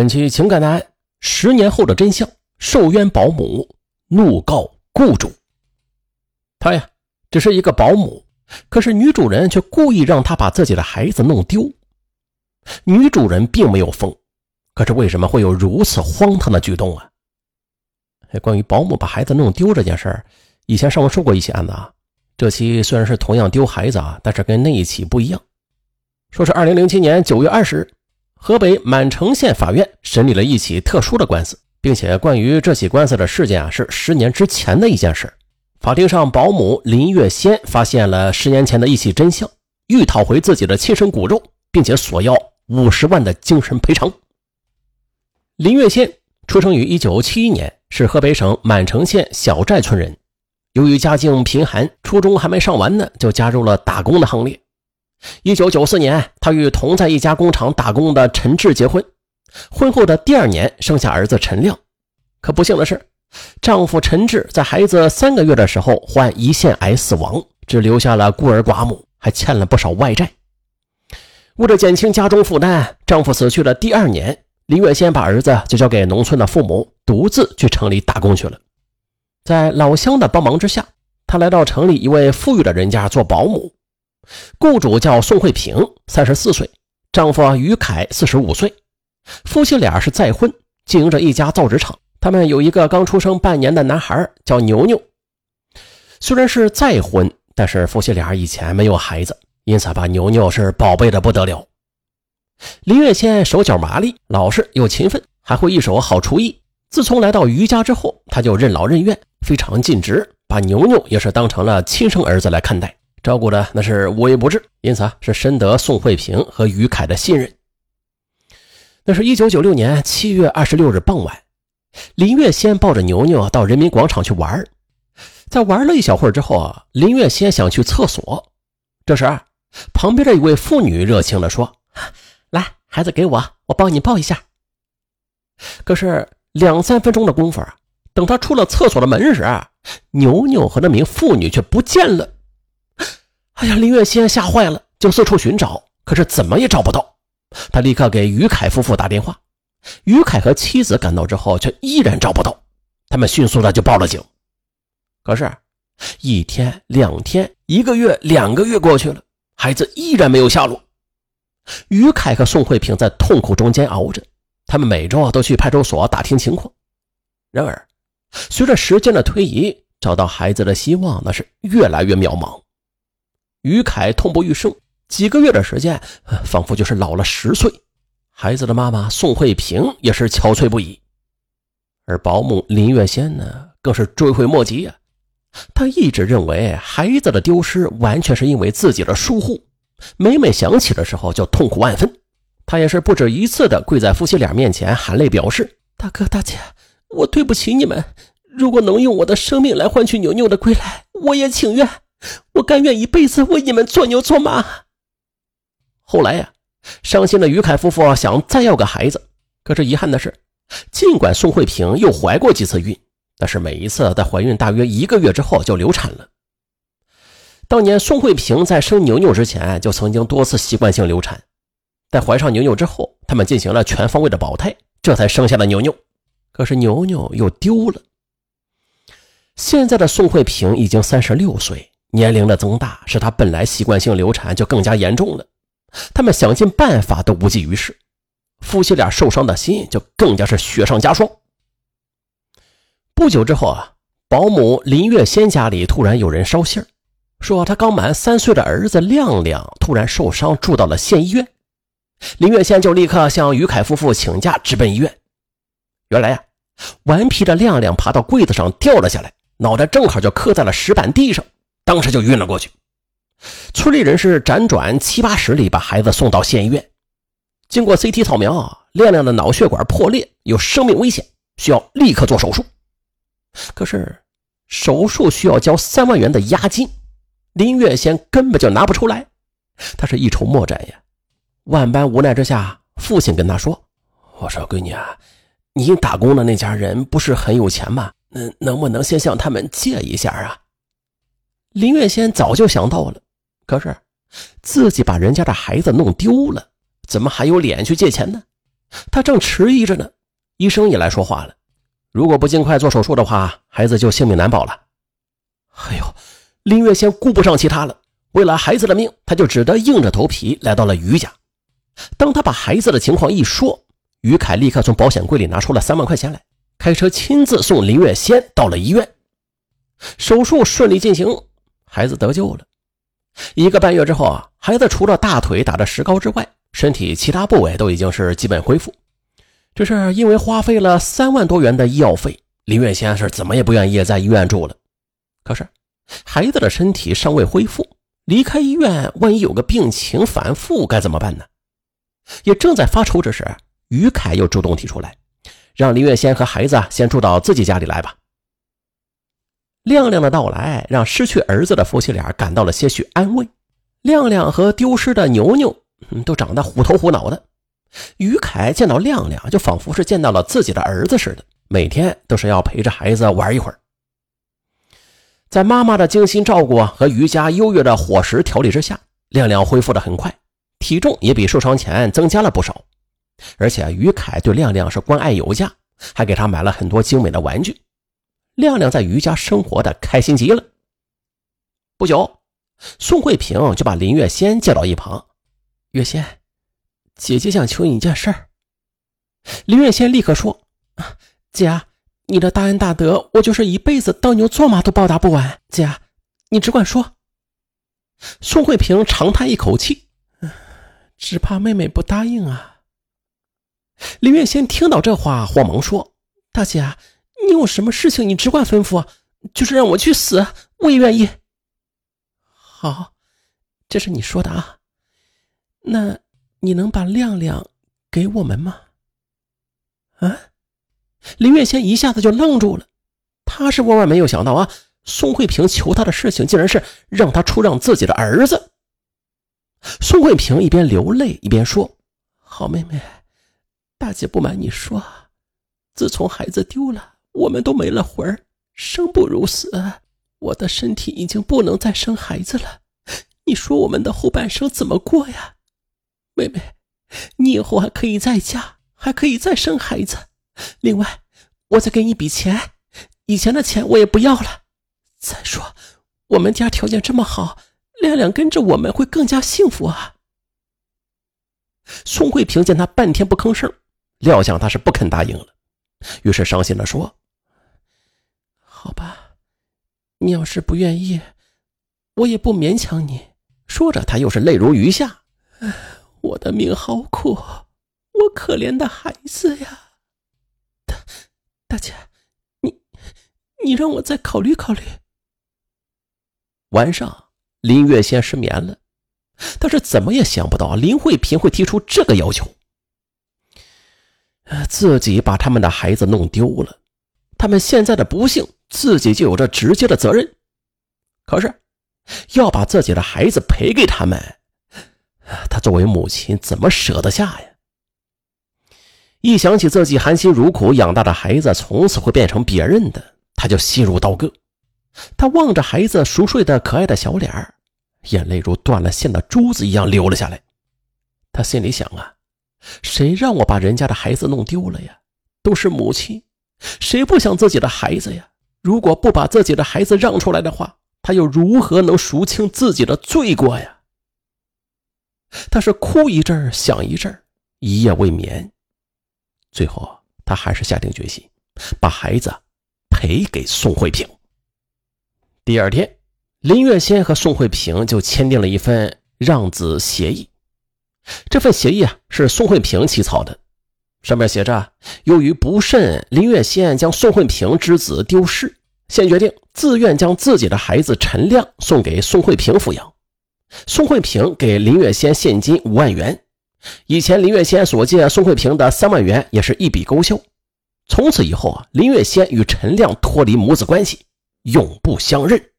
本期情感案：十年后的真相，受冤保姆怒告雇主。他呀，只是一个保姆，可是女主人却故意让他把自己的孩子弄丢。女主人并没有疯，可是为什么会有如此荒唐的举动啊？关于保姆把孩子弄丢这件事儿，以前上文说过一起案子啊。这期虽然是同样丢孩子啊，但是跟那一起不一样。说是二零零七年九月二十日。河北满城县法院审理了一起特殊的官司，并且关于这起官司的事件啊，是十年之前的一件事。法庭上，保姆林月仙发现了十年前的一起真相，欲讨回自己的亲生骨肉，并且索要五十万的精神赔偿。林月仙出生于一九七一年，是河北省满城县小寨村人。由于家境贫寒，初中还没上完呢，就加入了打工的行列。一九九四年，她与同在一家工厂打工的陈志结婚。婚后的第二年，生下儿子陈亮。可不幸的是，丈夫陈志在孩子三个月的时候患胰腺癌死亡，只留下了孤儿寡母，还欠了不少外债。为了减轻家中负担，丈夫死去的第二年，林月仙把儿子就交给农村的父母，独自去城里打工去了。在老乡的帮忙之下，她来到城里一位富裕的人家做保姆。雇主叫宋慧萍，三十四岁，丈夫于凯四十五岁，夫妻俩是再婚，经营着一家造纸厂。他们有一个刚出生半年的男孩，叫牛牛。虽然是再婚，但是夫妻俩以前没有孩子，因此把牛牛是宝贝的不得了。林月仙手脚麻利，老实又勤奋，还会一手好厨艺。自从来到于家之后，他就任劳任怨，非常尽职，把牛牛也是当成了亲生儿子来看待。照顾的那是无微不至，因此啊是深得宋慧萍和于凯的信任。那是一九九六年七月二十六日傍晚，林月仙抱着牛牛到人民广场去玩在玩了一小会儿之后啊，林月仙想去厕所。这时，旁边的一位妇女热情地说：“来，孩子给我，我帮你抱一下。”可是两三分钟的功夫，等他出了厕所的门时，牛牛和那名妇女却不见了。哎呀，林月仙吓坏了，就四处寻找，可是怎么也找不到。他立刻给于凯夫妇打电话，于凯和妻子赶到之后，却依然找不到。他们迅速的就报了警。可是，一天、两天、一个月、两个月过去了，孩子依然没有下落。于凯和宋慧萍在痛苦中煎熬着，他们每周啊都去派出所打听情况。然而，随着时间的推移，找到孩子的希望那是越来越渺茫。于凯痛不欲生，几个月的时间，仿佛就是老了十岁。孩子的妈妈宋慧萍也是憔悴不已，而保姆林月仙呢，更是追悔莫及呀。她一直认为孩子的丢失完全是因为自己的疏忽，每每想起的时候就痛苦万分。她也是不止一次的跪在夫妻俩面前，含泪表示：“大哥大姐，我对不起你们。如果能用我的生命来换取牛牛的归来，我也情愿。”我甘愿一辈子为你们做牛做马。后来呀，伤心的于凯夫妇想再要个孩子，可是遗憾的是，尽管宋慧萍又怀过几次孕，但是每一次在怀孕大约一个月之后就流产了。当年宋慧萍在生牛牛之前就曾经多次习惯性流产，在怀上牛牛之后，他们进行了全方位的保胎，这才生下了牛牛。可是牛牛又丢了。现在的宋慧萍已经三十六岁。年龄的增大使他本来习惯性流产就更加严重了，他们想尽办法都无济于事，夫妻俩受伤的心就更加是雪上加霜。不久之后啊，保姆林月仙家里突然有人捎信说他刚满三岁的儿子亮亮突然受伤，住到了县医院。林月仙就立刻向于凯夫妇请假直奔医院。原来呀，顽皮的亮亮爬到柜子上掉了下来，脑袋正好就磕在了石板地上。当时就晕了过去，村里人是辗转七八十里把孩子送到县医院。经过 CT 扫描，亮亮的脑血管破裂，有生命危险，需要立刻做手术。可是手术需要交三万元的押金，林月仙根本就拿不出来，他是一筹莫展呀。万般无奈之下，父亲跟他说：“我说闺女啊，你打工的那家人不是很有钱吗？能能不能先向他们借一下啊？”林月仙早就想到了，可是自己把人家的孩子弄丢了，怎么还有脸去借钱呢？他正迟疑着呢，医生也来说话了：如果不尽快做手术的话，孩子就性命难保了。哎呦，林月仙顾不上其他了，为了孩子的命，他就只得硬着头皮来到了于家。当他把孩子的情况一说，于凯立刻从保险柜里拿出了三万块钱来，开车亲自送林月仙到了医院。手术顺利进行，孩子得救了。一个半月之后啊，孩子除了大腿打着石膏之外，身体其他部位都已经是基本恢复。只是因为花费了三万多元的医药费，林月仙是怎么也不愿意在医院住了。可是孩子的身体尚未恢复，离开医院，万一有个病情反复该怎么办呢？也正在发愁之时，于凯又主动提出来，让林月仙和孩子先住到自己家里来吧。亮亮的到来让失去儿子的夫妻俩感到了些许安慰。亮亮和丢失的牛牛都长得虎头虎脑的。于凯见到亮亮，就仿佛是见到了自己的儿子似的，每天都是要陪着孩子玩一会儿。在妈妈的精心照顾和瑜伽优越的伙食调理之下，亮亮恢复的很快，体重也比受伤前增加了不少。而且于凯对亮亮是关爱有加，还给他买了很多精美的玩具。亮亮在余家生活的开心极了。不久，宋慧萍就把林月仙叫到一旁：“月仙，姐姐想求你一件事儿。”林月仙立刻说：“啊姐，你的大恩大德，我就是一辈子当牛做马都报答不完。姐，你只管说。”宋慧萍长叹一口气：“只怕妹妹不答应啊。”林月仙听到这话，慌忙说：“大姐。”你有什么事情，你只管吩咐，就是让我去死，我也愿意。好，这是你说的啊。那你能把亮亮给我们吗？啊！林月仙一下子就愣住了，他是万万没有想到啊，宋慧萍求他的事情，竟然是让他出让自己的儿子。宋慧萍一边流泪一边说：“好妹妹，大姐不瞒你说，自从孩子丢了。”我们都没了魂儿，生不如死。我的身体已经不能再生孩子了，你说我们的后半生怎么过呀？妹妹，你以后还可以再嫁，还可以再生孩子。另外，我再给你一笔钱，以前的钱我也不要了。再说，我们家条件这么好，亮亮跟着我们会更加幸福啊。宋慧萍见他半天不吭声，料想他是不肯答应了，于是伤心的说。好吧，你要是不愿意，我也不勉强你。说着，他又是泪如雨下。我的命好苦，我可怜的孩子呀！大大姐，你你让我再考虑考虑。晚上，林月仙失眠了，但是怎么也想不到林慧萍会提出这个要求。自己把他们的孩子弄丢了，他们现在的不幸。自己就有着直接的责任，可是要把自己的孩子赔给他们，他作为母亲怎么舍得下呀？一想起自己含辛茹苦养大的孩子从此会变成别人的，他就心如刀割。他望着孩子熟睡的可爱的小脸眼泪如断了线的珠子一样流了下来。他心里想啊，谁让我把人家的孩子弄丢了呀？都是母亲，谁不想自己的孩子呀？如果不把自己的孩子让出来的话，他又如何能赎清自己的罪过呀？他是哭一阵儿想一阵儿一夜未眠。最后，他还是下定决心，把孩子赔给宋慧萍。第二天，林月仙和宋慧萍就签订了一份让子协议。这份协议啊，是宋慧萍起草的。上面写着：由于不慎，林月仙将宋慧萍之子丢失，现决定自愿将自己的孩子陈亮送给宋慧萍抚养。宋慧萍给林月仙现金五万元，以前林月仙所借宋慧萍的三万元也是一笔勾销。从此以后啊，林月仙与陈亮脱离母子关系，永不相认。